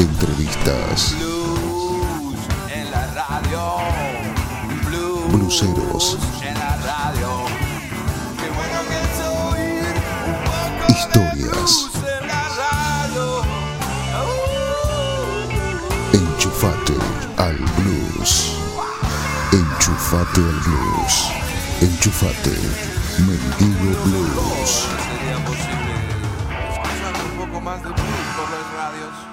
entrevistas. Blues en la radio. Blues Bluseros. En la radio. Qué bueno que es oír un poco Historias. De blues en la radio. Uh. Enchufate al blues. Enchufate al blues. Enchufate. Mendigo Blues. Sería posible. un poco más de blues por las radios.